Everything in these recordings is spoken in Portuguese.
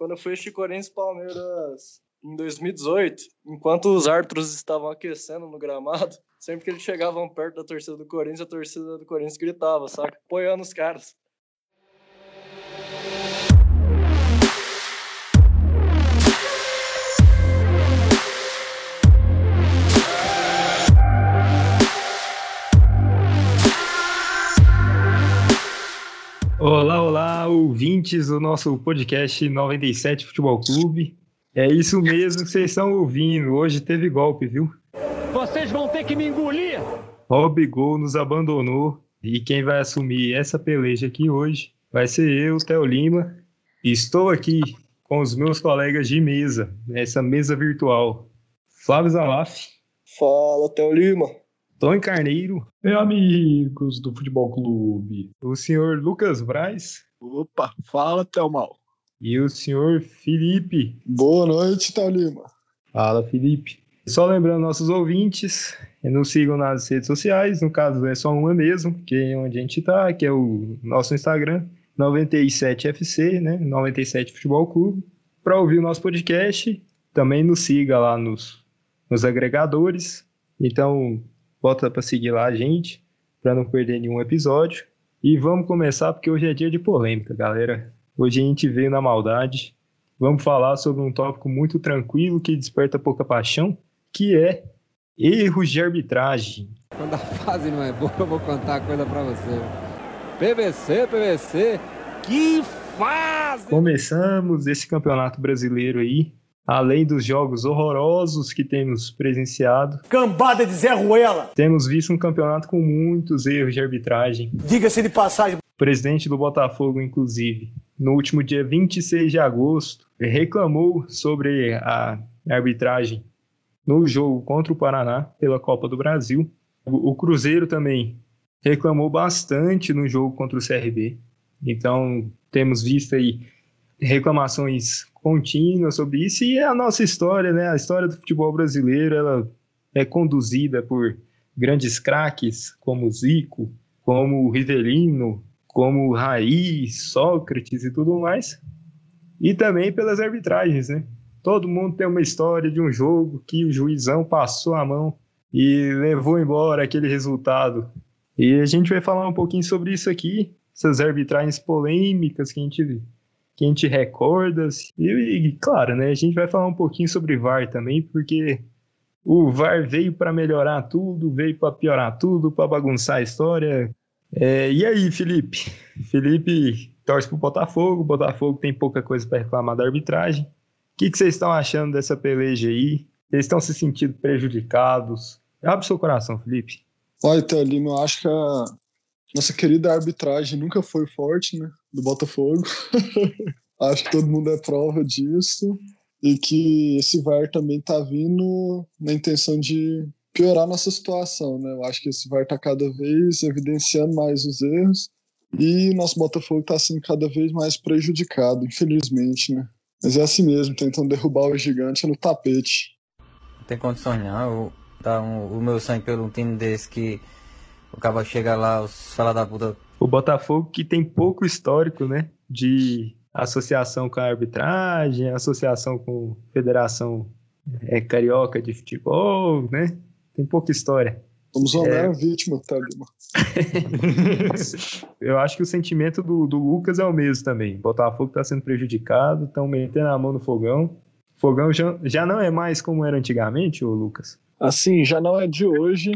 quando eu fui Corinthians Palmeiras em 2018, enquanto os árbitros estavam aquecendo no gramado, sempre que eles chegavam perto da torcida do Corinthians, a torcida do Corinthians gritava, saca? Apoiando os caras. Olá, olá, ouvintes do nosso podcast 97 Futebol Clube. É isso mesmo que vocês estão ouvindo. Hoje teve golpe, viu? Vocês vão ter que me engolir! Rob Gol nos abandonou e quem vai assumir essa peleja aqui hoje vai ser eu, Theo Lima. Estou aqui com os meus colegas de mesa, nessa mesa virtual. Flávio Zalaf. Fala, Theo Lima. Tony Carneiro. E amigos do Futebol Clube. O senhor Lucas Braz. Opa, fala, Thelmal. E o senhor Felipe. Boa noite, Théo Lima. Fala, Felipe. Só lembrando nossos ouvintes, nos sigam nas redes sociais, no caso é só uma mesmo, que é onde a gente tá, que é o nosso Instagram, 97FC, né? 97 Futebol Clube. Para ouvir o nosso podcast, também nos siga lá nos, nos agregadores. Então, bota para seguir lá a gente, para não perder nenhum episódio. E vamos começar porque hoje é dia de polêmica, galera. Hoje a gente veio na maldade. Vamos falar sobre um tópico muito tranquilo que desperta pouca paixão, que é erros de arbitragem. Quando a fase não é boa, eu vou contar a coisa para você. PVC, PVC, que fase! Começamos esse campeonato brasileiro aí além dos jogos horrorosos que temos presenciado. Cambada de Zé Ruela! Temos visto um campeonato com muitos erros de arbitragem. Diga-se de passagem. O presidente do Botafogo, inclusive, no último dia 26 de agosto, reclamou sobre a arbitragem no jogo contra o Paraná pela Copa do Brasil. O Cruzeiro também reclamou bastante no jogo contra o CRB. Então, temos visto aí reclamações contínuas sobre isso e é a nossa história, né? A história do futebol brasileiro, ela é conduzida por grandes craques como Zico, como Rivelino, como Raiz, Sócrates e tudo mais. E também pelas arbitragens, né? Todo mundo tem uma história de um jogo que o juizão passou a mão e levou embora aquele resultado. E a gente vai falar um pouquinho sobre isso aqui, essas arbitragens polêmicas que a gente que a gente recorda. E, e, claro, né, a gente vai falar um pouquinho sobre VAR também, porque o VAR veio para melhorar tudo, veio para piorar tudo, para bagunçar a história. É, e aí, Felipe? Felipe torce para o Botafogo, o Botafogo tem pouca coisa para reclamar da arbitragem. O que, vocês estão achando dessa peleja aí? Eles estão se sentindo prejudicados? Abre seu coração, Felipe. Olha, Thelima, eu acho que a nossa querida arbitragem nunca foi forte, né? do Botafogo. Acho que todo mundo é prova disso. E que esse VAR também tá vindo na intenção de piorar nossa situação, né? Eu acho que esse VAR tá cada vez evidenciando mais os erros e nosso Botafogo tá sendo cada vez mais prejudicado, infelizmente, né? Mas é assim mesmo, tentam derrubar o gigante no tapete. Não tem condições não, dar um, o meu sangue pelo um time desse que o cara chega lá, os fala da puta o Botafogo que tem pouco histórico, né, de associação com a arbitragem, associação com a Federação é, Carioca de Futebol, né? Tem pouca história. Vamos olhar é... a vítima, tá, Lima? Eu acho que o sentimento do, do Lucas é o mesmo também. O Botafogo está sendo prejudicado, estão metendo a mão no fogão. O fogão já, já não é mais como era antigamente, ô Lucas? Assim, já não é de hoje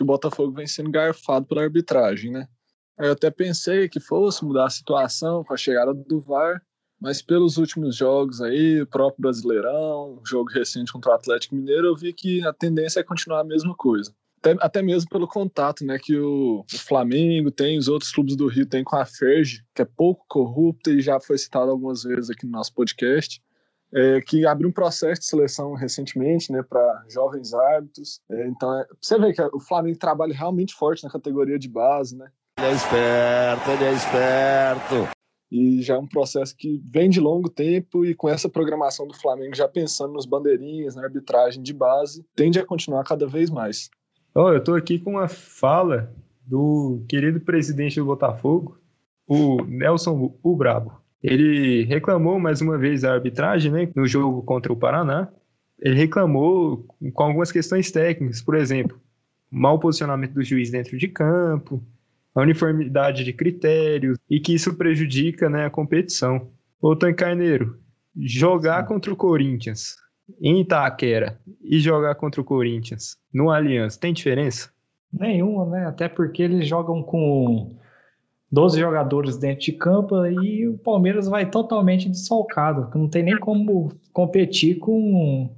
que o Botafogo vem sendo garfado pela arbitragem, né? Eu até pensei que fosse mudar a situação com a chegada do VAR, mas pelos últimos jogos aí, o próprio Brasileirão, jogo recente contra o Atlético Mineiro, eu vi que a tendência é continuar a mesma coisa. Até, até mesmo pelo contato né, que o, o, Flamengo tem, os outros clubes do Rio têm com a Ferge, que é pouco corrupta e já foi citado algumas vezes aqui no nosso podcast, é, que abriu um processo de seleção recentemente né, para jovens árbitros. É, então, é, você vê que o Flamengo trabalha realmente forte na categoria de base, né? Ele é esperto, ele é esperto. E já é um processo que vem de longo tempo e com essa programação do Flamengo já pensando nos bandeirinhas, na arbitragem de base, tende a continuar cada vez mais. Oh, eu estou aqui com uma fala do querido presidente do Botafogo, o Nelson o Brabo. Ele reclamou mais uma vez a arbitragem, né, no jogo contra o Paraná. Ele reclamou com algumas questões técnicas, por exemplo, mau posicionamento do juiz dentro de campo, a uniformidade de critérios e que isso prejudica né, a competição. Tony Carneiro, jogar contra o Corinthians em Itaquera e jogar contra o Corinthians no Allianz, tem diferença? Nenhuma, né? Até porque eles jogam com 12 jogadores dentro de campo e o Palmeiras vai totalmente desfalcado. Não tem nem como competir com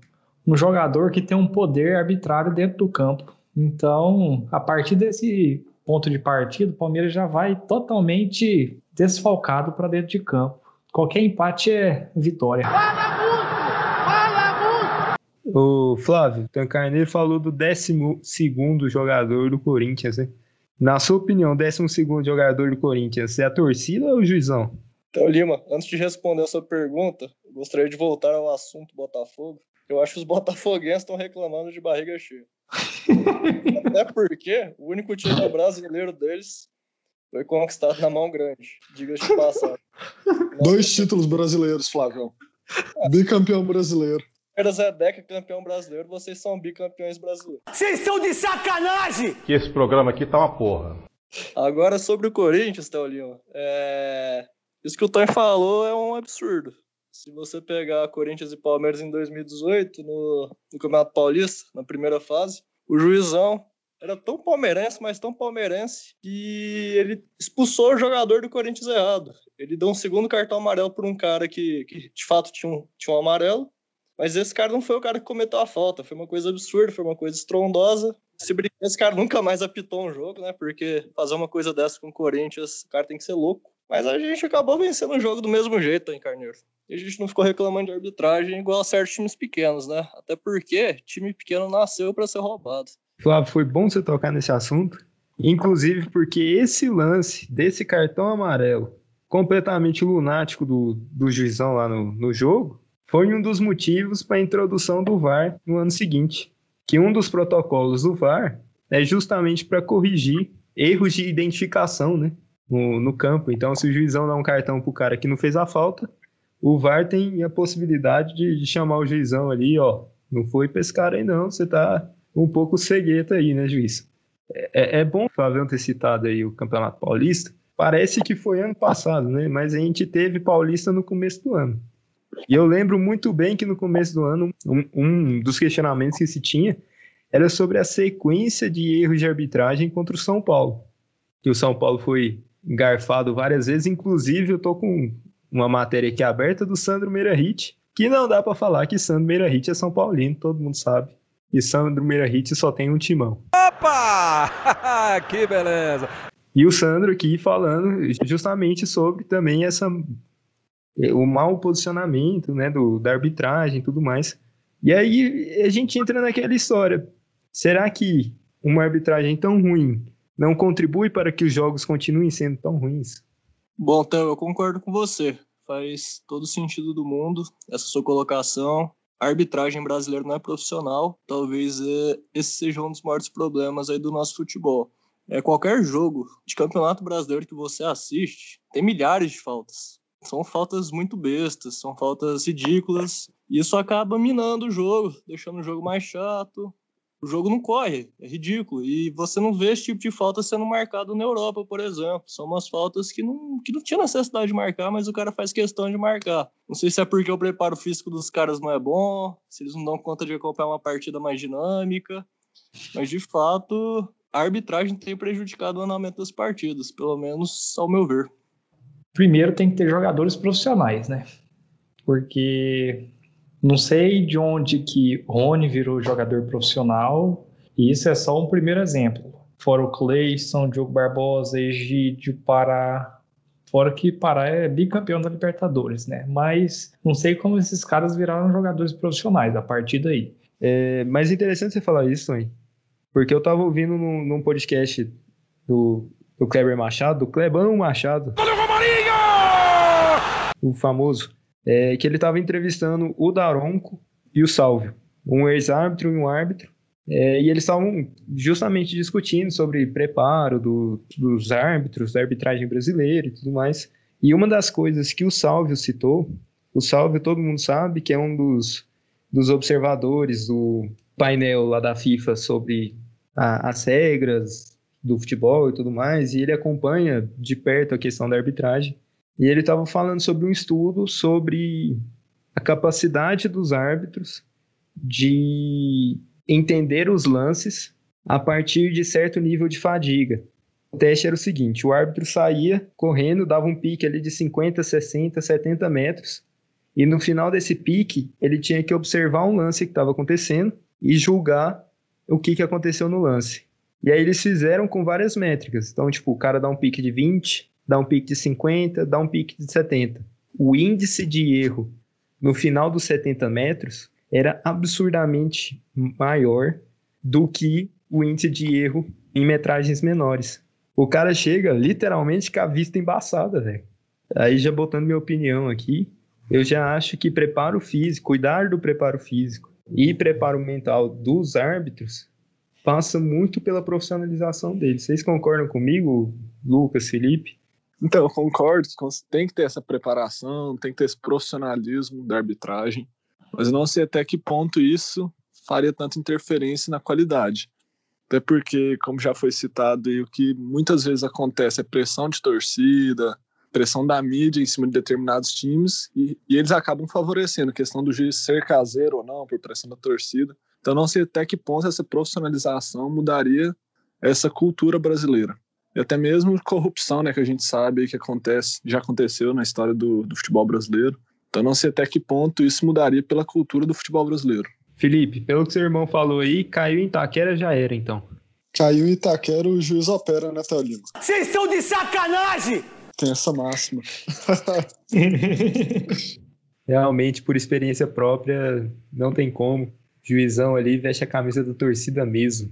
um jogador que tem um poder arbitrário dentro do campo. Então, a partir desse ponto de partida, o Palmeiras já vai totalmente desfalcado para dentro de campo. Qualquer empate é vitória. O Flávio, o falou do 12 jogador do Corinthians, né? Na sua opinião, 12 jogador do Corinthians é a torcida ou o juizão? Então, Lima, antes de responder a sua pergunta, gostaria de voltar ao assunto Botafogo. Eu acho que os botafoguenses estão reclamando de barriga cheia. Até porque o único título brasileiro deles foi conquistado na mão grande. Diga-se de passagem. Dois títulos brasileiros, Flávio. Bicampeão brasileiro. Palmeiras é Deca campeão brasileiro, vocês são bicampeões brasileiros. Vocês estão de sacanagem! Que esse programa aqui tá uma porra. Agora sobre o Corinthians, Teolinho, é... isso que o Tony falou é um absurdo. Se você pegar Corinthians e Palmeiras em 2018, no, no Campeonato Paulista, na primeira fase, o juizão era tão palmeirense, mas tão palmeirense, que ele expulsou o jogador do Corinthians errado. Ele deu um segundo cartão amarelo por um cara que, que de fato tinha um, tinha um amarelo, mas esse cara não foi o cara que cometeu a falta. Foi uma coisa absurda, foi uma coisa estrondosa. Se brincar, esse cara nunca mais apitou um jogo, né? Porque fazer uma coisa dessa com o Corinthians, o cara tem que ser louco. Mas a gente acabou vencendo o jogo do mesmo jeito, hein, Carneiro? E a gente não ficou reclamando de arbitragem igual a certos times pequenos, né? Até porque time pequeno nasceu para ser roubado. Flávio, foi bom você tocar nesse assunto. Inclusive porque esse lance desse cartão amarelo completamente lunático do, do juizão lá no, no jogo foi um dos motivos para a introdução do VAR no ano seguinte. Que um dos protocolos do VAR é justamente para corrigir erros de identificação, né? no, no campo. Então, se o juizão dá um cartão pro cara que não fez a falta, o VAR tem a possibilidade de, de chamar o juizão ali, ó, não foi pra esse cara aí não, você tá um pouco cegueta aí, né, juiz? É, é, é bom, Flavião, ter citado aí o Campeonato Paulista. Parece que foi ano passado, né? Mas a gente teve Paulista no começo do ano. E eu lembro muito bem que no começo do ano, um, um dos questionamentos que se tinha era sobre a sequência de erros de arbitragem contra o São Paulo. Que o São Paulo foi garfado várias vezes, inclusive eu tô com uma matéria aqui aberta do Sandro Meirahit, que não dá para falar que Sandro Meirahit é São Paulino, todo mundo sabe. E Sandro Meirahit só tem um timão. Opa! que beleza! E o Sandro aqui falando justamente sobre também essa o mau posicionamento, né, do, da arbitragem e tudo mais. E aí a gente entra naquela história. Será que uma arbitragem tão ruim não contribui para que os jogos continuem sendo tão ruins. Bom, Theo, eu concordo com você. Faz todo sentido do mundo essa sua colocação. A arbitragem brasileira não é profissional. Talvez é, esse seja um dos maiores problemas aí do nosso futebol. É qualquer jogo de campeonato brasileiro que você assiste tem milhares de faltas. São faltas muito bestas, são faltas ridículas. E isso acaba minando o jogo, deixando o jogo mais chato, o jogo não corre, é ridículo. E você não vê esse tipo de falta sendo marcado na Europa, por exemplo. São umas faltas que não, que não tinha necessidade de marcar, mas o cara faz questão de marcar. Não sei se é porque o preparo físico dos caras não é bom, se eles não dão conta de acompanhar uma partida mais dinâmica. Mas, de fato, a arbitragem tem prejudicado o andamento das partidas, pelo menos ao meu ver. Primeiro tem que ter jogadores profissionais, né? Porque não sei de onde que Rony virou jogador profissional, e isso é só um primeiro exemplo. Fora o Cleison, Diogo Barbosa, Egídio, Pará. Fora que Pará é bicampeão da Libertadores, né? Mas não sei como esses caras viraram jogadores profissionais a partir daí. É, mas é interessante você falar isso, hein? Porque eu tava ouvindo num, num podcast do, do Kleber Machado, do Clebão Machado. O famoso é, que ele estava entrevistando o Daronco e o Salvio, um ex-árbitro e um árbitro, é, e eles estavam justamente discutindo sobre preparo do, dos árbitros, da arbitragem brasileira e tudo mais. E uma das coisas que o Salvio citou, o Salvio todo mundo sabe que é um dos, dos observadores do painel lá da FIFA sobre a, as regras do futebol e tudo mais, e ele acompanha de perto a questão da arbitragem. E ele estava falando sobre um estudo sobre a capacidade dos árbitros de entender os lances a partir de certo nível de fadiga. O teste era o seguinte: o árbitro saía correndo, dava um pique ali de 50, 60, 70 metros, e no final desse pique ele tinha que observar um lance que estava acontecendo e julgar o que, que aconteceu no lance. E aí eles fizeram com várias métricas. Então, tipo, o cara dá um pique de 20, dá um pique de 50, dá um pique de 70. O índice de erro no final dos 70 metros era absurdamente maior do que o índice de erro em metragens menores. O cara chega literalmente com a vista embaçada, velho. Aí já botando minha opinião aqui, eu já acho que preparo físico, cuidar do preparo físico e preparo mental dos árbitros passa muito pela profissionalização deles. Vocês concordam comigo, Lucas, Felipe? Então, concordo tem que ter essa preparação, tem que ter esse profissionalismo da arbitragem, mas não sei até que ponto isso faria tanta interferência na qualidade. Até porque, como já foi citado, o que muitas vezes acontece é pressão de torcida, pressão da mídia em cima de determinados times, e, e eles acabam favorecendo a questão do juiz ser caseiro ou não, por pressão da torcida. Então, não sei até que ponto essa profissionalização mudaria essa cultura brasileira. E até mesmo corrupção, né, que a gente sabe que acontece, já aconteceu na história do, do futebol brasileiro. Então, não sei até que ponto isso mudaria pela cultura do futebol brasileiro. Felipe, pelo que seu irmão falou aí, caiu em Itaquera já era, então. Caiu em Itaquera, o juiz opera, né, Thelino? Vocês estão de sacanagem! Tem essa máxima. Realmente, por experiência própria, não tem como juizão ali veste a camisa da torcida mesmo.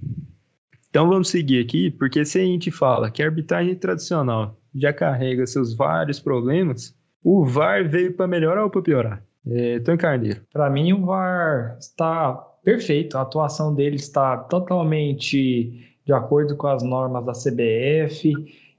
Então vamos seguir aqui, porque se a gente fala que a arbitragem tradicional já carrega seus vários problemas, o VAR veio para melhorar ou para piorar? É, Tom Carneiro. Para mim, o VAR está perfeito. A atuação dele está totalmente de acordo com as normas da CBF.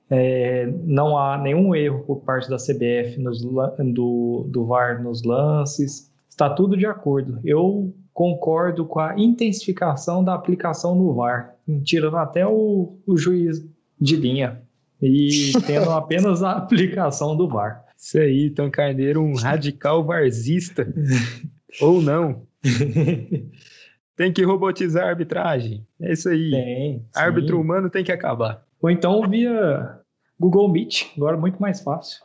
É, não há nenhum erro por parte da CBF nos, do, do VAR nos lances. Está tudo de acordo. Eu concordo com a intensificação da aplicação no VAR, tirando até o, o juiz de linha e tendo apenas a aplicação do VAR. Isso aí, Tom Carneiro, um radical varzista. Ou não. tem que robotizar a arbitragem. É isso aí. Tem. Árbitro sim. humano tem que acabar. Ou então via Google Meet, agora muito mais fácil.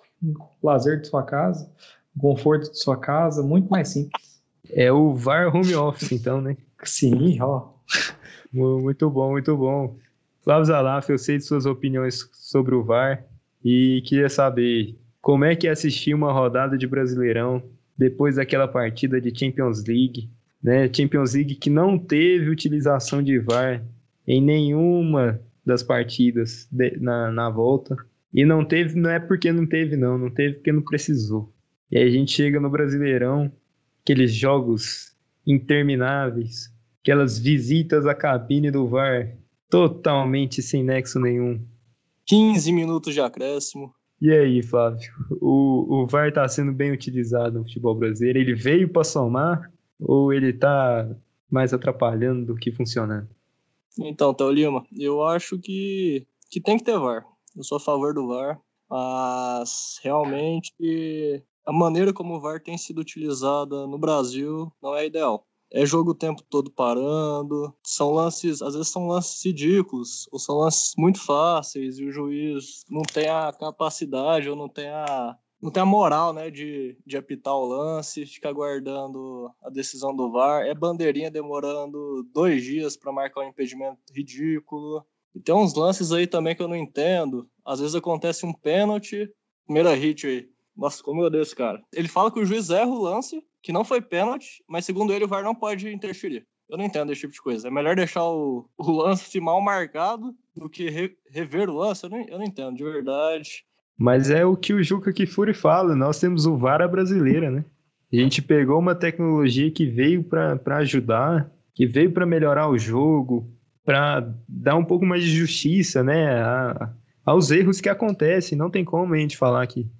Lazer de sua casa, conforto de sua casa, muito mais simples. É o VAR Home Office, então, né? Sim, ó. Muito bom, muito bom. Flávio Zalaf, eu sei de suas opiniões sobre o VAR e queria saber como é que é assistir uma rodada de Brasileirão depois daquela partida de Champions League, né? Champions League que não teve utilização de VAR em nenhuma das partidas de, na, na volta. E não teve, não é porque não teve, não, não teve porque não precisou. E aí a gente chega no Brasileirão, aqueles jogos intermináveis, aquelas visitas à cabine do VAR totalmente sem nexo nenhum. 15 minutos de acréscimo. E aí, Flávio? O, o VAR está sendo bem utilizado no futebol brasileiro? Ele veio para somar ou ele está mais atrapalhando do que funcionando? Então, Théo Lima, eu acho que, que tem que ter VAR. Eu sou a favor do VAR, mas realmente a maneira como o VAR tem sido utilizada no Brasil não é ideal. É jogo o tempo todo parando, são lances, às vezes são lances ridículos, ou são lances muito fáceis, e o juiz não tem a capacidade ou não tem a, não tem a moral né, de, de apitar o lance, ficar aguardando a decisão do VAR. É bandeirinha demorando dois dias para marcar um impedimento ridículo. E tem uns lances aí também que eu não entendo. Às vezes acontece um pênalti, primeira hit aí nossa, como eu odeio esse cara. Ele fala que o juiz erra o lance, que não foi pênalti, mas segundo ele o VAR não pode interferir. Eu não entendo esse tipo de coisa. É melhor deixar o, o lance mal marcado do que re, rever o lance. Eu não, eu não entendo, de verdade. Mas é o que o Juca Kifuri fala. Nós temos o VAR brasileira, né? A gente pegou uma tecnologia que veio para ajudar, que veio para melhorar o jogo, para dar um pouco mais de justiça, né? A, aos erros que acontecem. Não tem como a gente falar que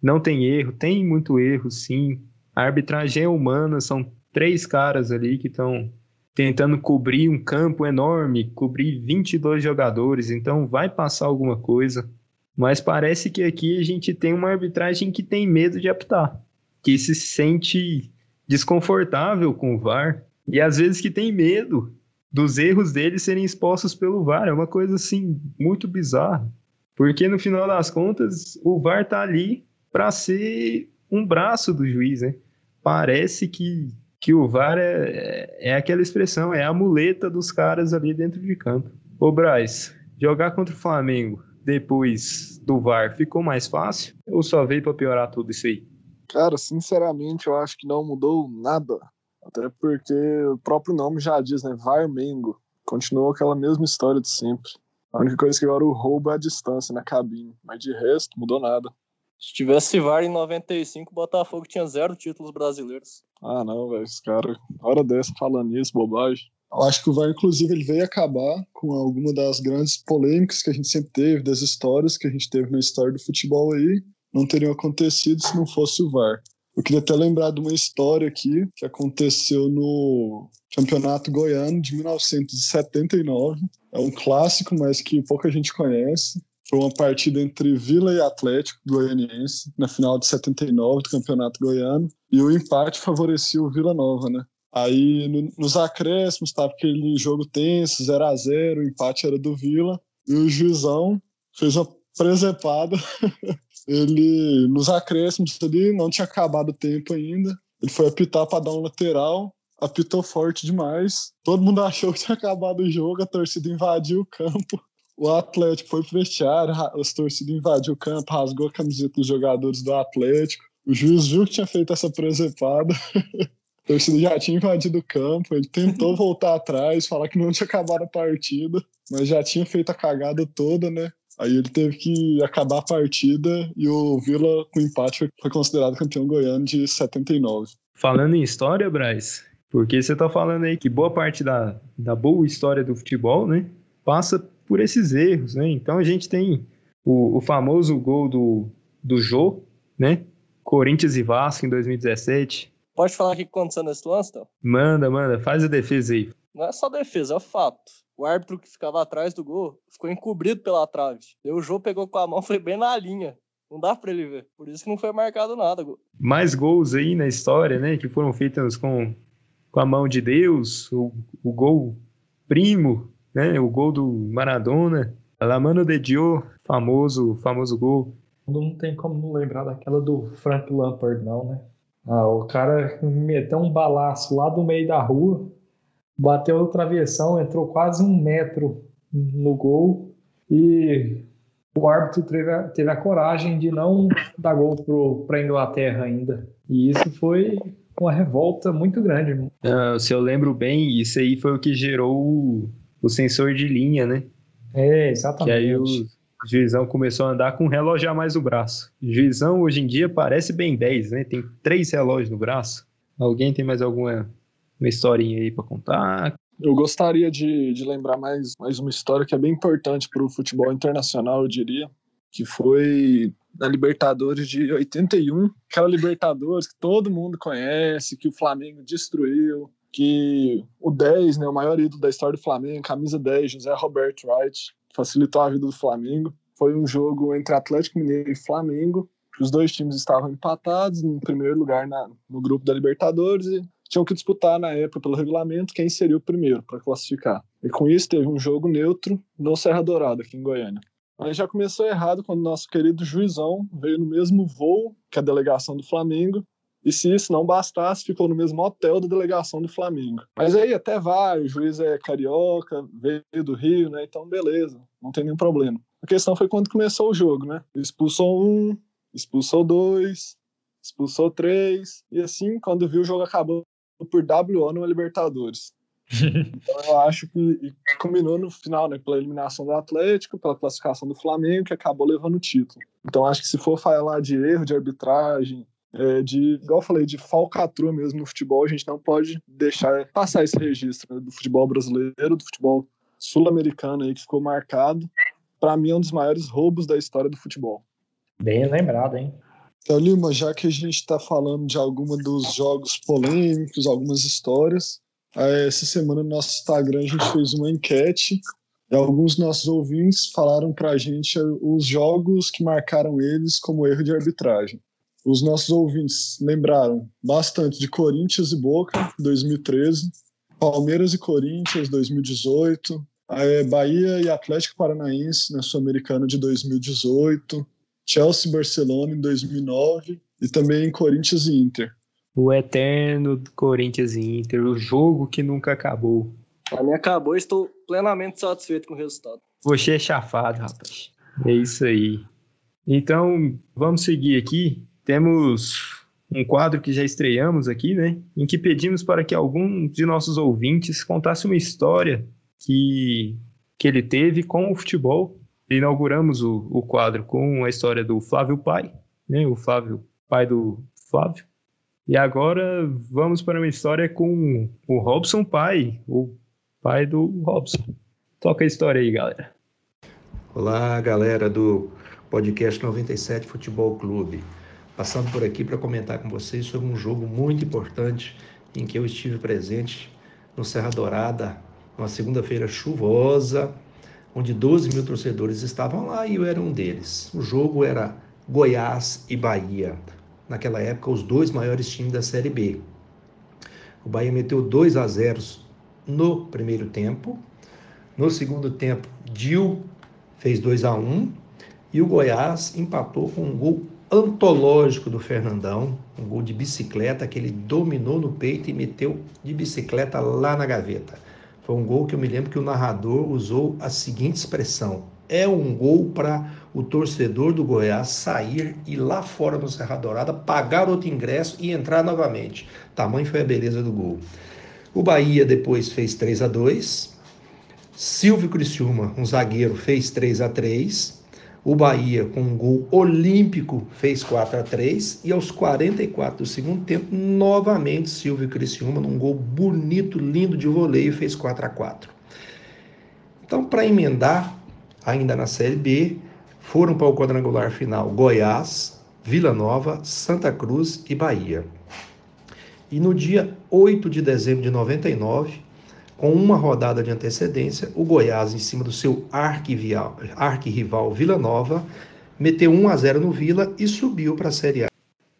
não tem erro, tem muito erro, sim. A arbitragem é humana, são três caras ali que estão tentando cobrir um campo enorme, cobrir 22 jogadores, então vai passar alguma coisa. Mas parece que aqui a gente tem uma arbitragem que tem medo de apitar, que se sente desconfortável com o VAR e às vezes que tem medo dos erros dele serem expostos pelo VAR. É uma coisa assim muito bizarra, porque no final das contas o VAR tá ali para ser um braço do juiz, né? Parece que, que o VAR é, é aquela expressão, é a muleta dos caras ali dentro de campo. Ô Braz, jogar contra o Flamengo depois do VAR ficou mais fácil ou só veio para piorar tudo isso aí? Cara, sinceramente, eu acho que não mudou nada. Até porque o próprio nome já diz, né? Varmengo. Continuou aquela mesma história de sempre. A única coisa que agora o roubo é a distância na cabine. Mas de resto, mudou nada. Se tivesse VAR em 95, o Botafogo tinha zero títulos brasileiros. Ah, não, velho. Esse cara, hora dessa falando isso, bobagem. Eu acho que o VAR, inclusive, ele veio acabar com alguma das grandes polêmicas que a gente sempre teve, das histórias que a gente teve na história do futebol aí não teriam acontecido se não fosse o VAR. Eu queria até lembrar de uma história aqui que aconteceu no Campeonato Goiano de 1979. É um clássico, mas que pouca gente conhece. Foi uma partida entre Vila e Atlético Goianiense na final de 79 do Campeonato Goiano. E o empate favorecia o Vila Nova, né? Aí no, nos acréscimos estava aquele jogo tenso, 0 a 0 o empate era do Vila. E o juizão fez uma presepada ele, nos acréscimos ali, não tinha acabado o tempo ainda. Ele foi apitar para dar um lateral, apitou forte demais. Todo mundo achou que tinha acabado o jogo, a torcida invadiu o campo. O Atlético foi pro vestiário, as torcidas invadiu o campo, rasgou a camiseta dos jogadores do Atlético. O juiz viu que tinha feito essa presepada. a torcida já tinha invadido o campo. Ele tentou voltar atrás, falar que não tinha acabado a partida, mas já tinha feito a cagada toda, né? Aí ele teve que acabar a partida e o Vila, com empate, foi considerado campeão goiano de 79. Falando em história, Braz, porque você tá falando aí que boa parte da, da boa história do futebol, né, passa por esses erros, né? Então a gente tem o, o famoso gol do, do Jô, né? Corinthians e Vasco em 2017. Pode falar o que aconteceu nesse lance, então? Manda, manda, faz a defesa aí. Não é só defesa, é fato o árbitro que ficava atrás do gol ficou encobrido pela trave. E o Jô pegou com a mão, foi bem na linha. Não dá pra ele ver. Por isso que não foi marcado nada. Mais gols aí na história, né? Que foram feitos com, com a mão de Deus. O, o gol primo, né? O gol do Maradona. La mano de Dio, famoso, famoso gol. Não tem como não lembrar daquela do Frank Lampard, não, né? Ah, o cara meteu um balaço lá do meio da rua, bateu no travessão, entrou quase um metro no gol e o árbitro teve a, teve a coragem de não dar gol para a Inglaterra ainda. E isso foi uma revolta muito grande. Ah, se eu lembro bem, isso aí foi o que gerou o, sensor de linha, né? É, exatamente. Que aí o juizão começou a andar com um relógio a mais no braço. O juizão hoje em dia parece bem 10, né? Tem três relógios no braço. Alguém tem mais alguma uma historinha aí para contar? Eu gostaria de, de lembrar mais, mais uma história que é bem importante para o futebol internacional, eu diria, que foi na Libertadores de 81, aquela Libertadores que todo mundo conhece, que o Flamengo destruiu, que o 10, né, o maior ídolo da história do Flamengo, camisa 10, José Roberto Wright, facilitou a vida do Flamengo. Foi um jogo entre Atlético Mineiro e Flamengo. Os dois times estavam empatados em primeiro lugar na, no grupo da Libertadores e tinham que disputar na época pelo regulamento quem seria o primeiro para classificar. E com isso teve um jogo neutro no Serra Dourada, aqui em Goiânia. Aí já começou errado quando nosso querido juizão veio no mesmo voo que a delegação do Flamengo. E se isso não bastasse, ficou no mesmo hotel da delegação do Flamengo. Mas aí até vai, o juiz é carioca, veio do Rio, né? Então beleza, não tem nenhum problema. A questão foi quando começou o jogo, né? Expulsou um, expulsou dois, expulsou três, e assim, quando viu o jogo acabou, por WO no Libertadores. então eu acho que combinou no final, né, pela eliminação do Atlético, pela classificação do Flamengo, que acabou levando o título. Então acho que se for falar de erro de arbitragem, é, de, igual eu falei, de falcatrua mesmo no futebol, a gente não pode deixar passar esse registro né, do futebol brasileiro, do futebol sul-americano aí que ficou marcado. Para mim é um dos maiores roubos da história do futebol. Bem lembrado, hein? Então, Lima, já que a gente está falando de alguma dos jogos polêmicos, algumas histórias, eh, essa semana no nosso Instagram a gente fez uma enquete e alguns nossos ouvintes falaram para a gente os jogos que marcaram eles como erro de arbitragem. Os nossos ouvintes lembraram bastante de Corinthians e Boca, 2013, Palmeiras e Corinthians, 2018, é, Bahia e Atlético Paranaense na Sul-Americana de 2018, Chelsea e Barcelona em 2009 e também Corinthians e Inter. O eterno Corinthians e Inter, o jogo que nunca acabou. A mim acabou e estou plenamente satisfeito com o resultado. Você é chafado, rapaz. É isso aí. Então, vamos seguir aqui. Temos um quadro que já estreamos aqui, né? Em que pedimos para que algum de nossos ouvintes contasse uma história que, que ele teve com o futebol. Inauguramos o, o quadro com a história do Flávio Pai, né? O Flávio, pai do Flávio. E agora vamos para uma história com o Robson Pai, o pai do Robson. Toca a história aí, galera. Olá, galera do podcast 97 Futebol Clube. Passando por aqui para comentar com vocês sobre um jogo muito importante em que eu estive presente no Serra Dourada, uma segunda-feira chuvosa, onde 12 mil torcedores estavam lá e eu era um deles. O jogo era Goiás e Bahia. Naquela época, os dois maiores times da Série B. O Bahia meteu 2 a 0 no primeiro tempo. No segundo tempo, Dil fez 2 a 1 e o Goiás empatou com um gol antológico do Fernandão, um gol de bicicleta que ele dominou no peito e meteu de bicicleta lá na gaveta. Foi um gol que eu me lembro que o narrador usou a seguinte expressão: é um gol para o torcedor do Goiás sair e lá fora no Serra Dourada pagar outro ingresso e entrar novamente. Tamanho foi a beleza do gol. O Bahia depois fez 3 a 2 Silvio Criciúma, um zagueiro, fez 3 a 3 O Bahia, com um gol olímpico, fez 4 a 3 E aos 44 do segundo tempo, novamente Silvio Criciúma, num gol bonito, lindo de voleio, fez 4 a 4 Então, para emendar, ainda na Série B, foram para o quadrangular final Goiás, Vila Nova, Santa Cruz e Bahia. E no dia 8 de dezembro de 99, com uma rodada de antecedência, o Goiás, em cima do seu arquirrival Vila Nova, meteu 1 a 0 no Vila e subiu para a Série A.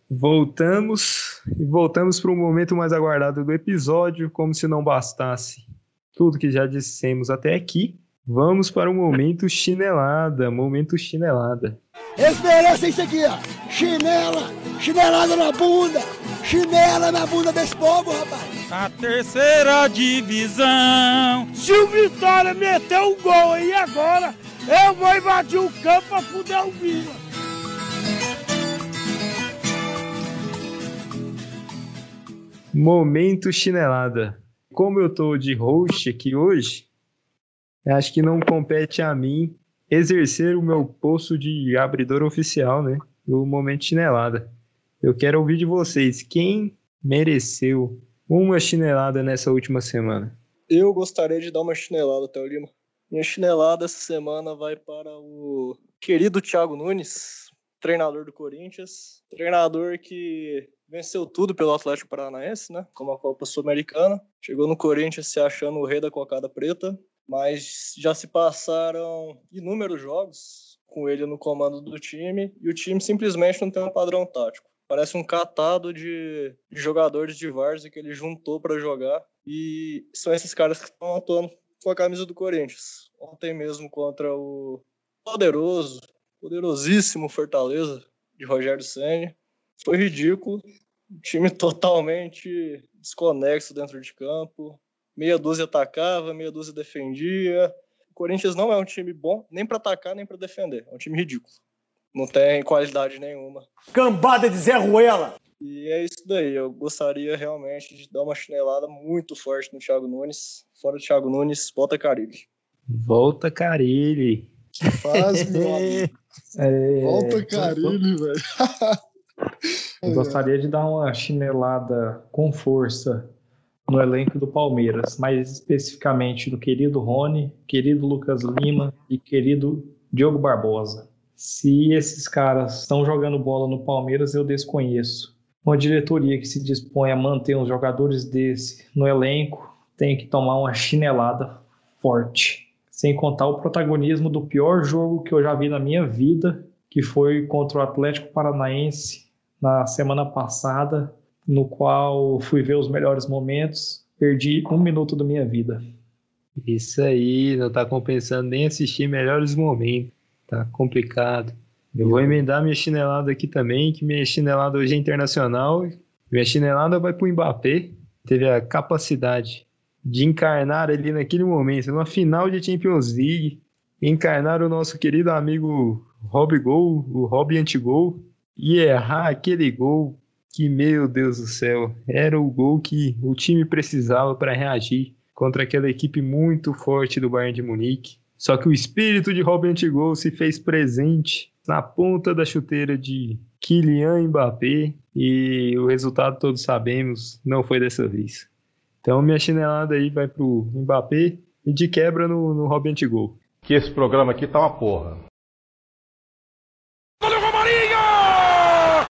Voltamos e voltamos para o momento mais aguardado do episódio, como se não bastasse tudo que já dissemos até aqui. Vamos para o momento chinelada, momento chinelada. Eles merecem isso aqui, ó. Chinela, chinelada na bunda, chinela na bunda desse povo, rapaz. A terceira divisão. Se o Vitória meter um gol aí agora, eu vou invadir o campo pra fuder o Vila. Momento chinelada. Como eu tô de host aqui hoje, acho que não compete a mim exercer o meu posto de abridor oficial, né? Do Momento Chinelada. Eu quero ouvir de vocês quem mereceu uma chinelada nessa última semana. Eu gostaria de dar uma chinelada, Théo Lima. Minha chinelada essa semana vai para o querido Thiago Nunes, treinador do Corinthians. Treinador que venceu tudo pelo Atlético Paranaense, né? Como a Copa Sul-Americana. Chegou no Corinthians se achando o rei da cocada preta mas já se passaram inúmeros jogos com ele no comando do time e o time simplesmente não tem um padrão tático. Parece um catado de, jogadores de várzea que ele juntou para jogar e são esses caras que estão atuando com a camisa do Corinthians. Ontem mesmo contra o poderoso, poderosíssimo Fortaleza de Rogério Senna. Foi ridículo. O time totalmente desconexo dentro de campo meia dúzia atacava, meia dúzia defendia. O Corinthians não é um time bom nem para atacar nem para defender. É um time ridículo. Não tem qualidade nenhuma. Cambada de Zé Ruela! E é isso daí. Eu gostaria realmente de dar uma chinelada muito forte no Thiago Nunes. Fora o Thiago Nunes, volta Carilli. Volta Carilli. Que fase, meu amigo. É... Volta Carilli, velho. Eu gostaria de dar uma chinelada com força no elenco do Palmeiras, mais especificamente do querido Rony, querido Lucas Lima e querido Diogo Barbosa. Se esses caras estão jogando bola no Palmeiras, eu desconheço. Uma diretoria que se dispõe a manter uns jogadores desse no elenco tem que tomar uma chinelada forte. Sem contar o protagonismo do pior jogo que eu já vi na minha vida, que foi contra o Atlético Paranaense na semana passada, no qual fui ver os melhores momentos, perdi um minuto da minha vida. Isso aí, não tá compensando nem assistir melhores momentos. Tá complicado. Eu vou emendar minha chinelada aqui também, que minha chinelada hoje é internacional. Minha chinelada vai pro Mbappé. Teve a capacidade de encarnar ali naquele momento, numa final de Champions League, encarnar o nosso querido amigo Rob Gol, o Rob Antigol, e errar aquele gol que, meu Deus do céu, era o gol que o time precisava para reagir contra aquela equipe muito forte do Bayern de Munique. Só que o espírito de Robin Antigol se fez presente na ponta da chuteira de Kylian Mbappé e o resultado todos sabemos, não foi dessa vez. Então minha chinelada aí vai pro Mbappé e de quebra no, no Robin Antigol. Que esse programa aqui tá uma porra.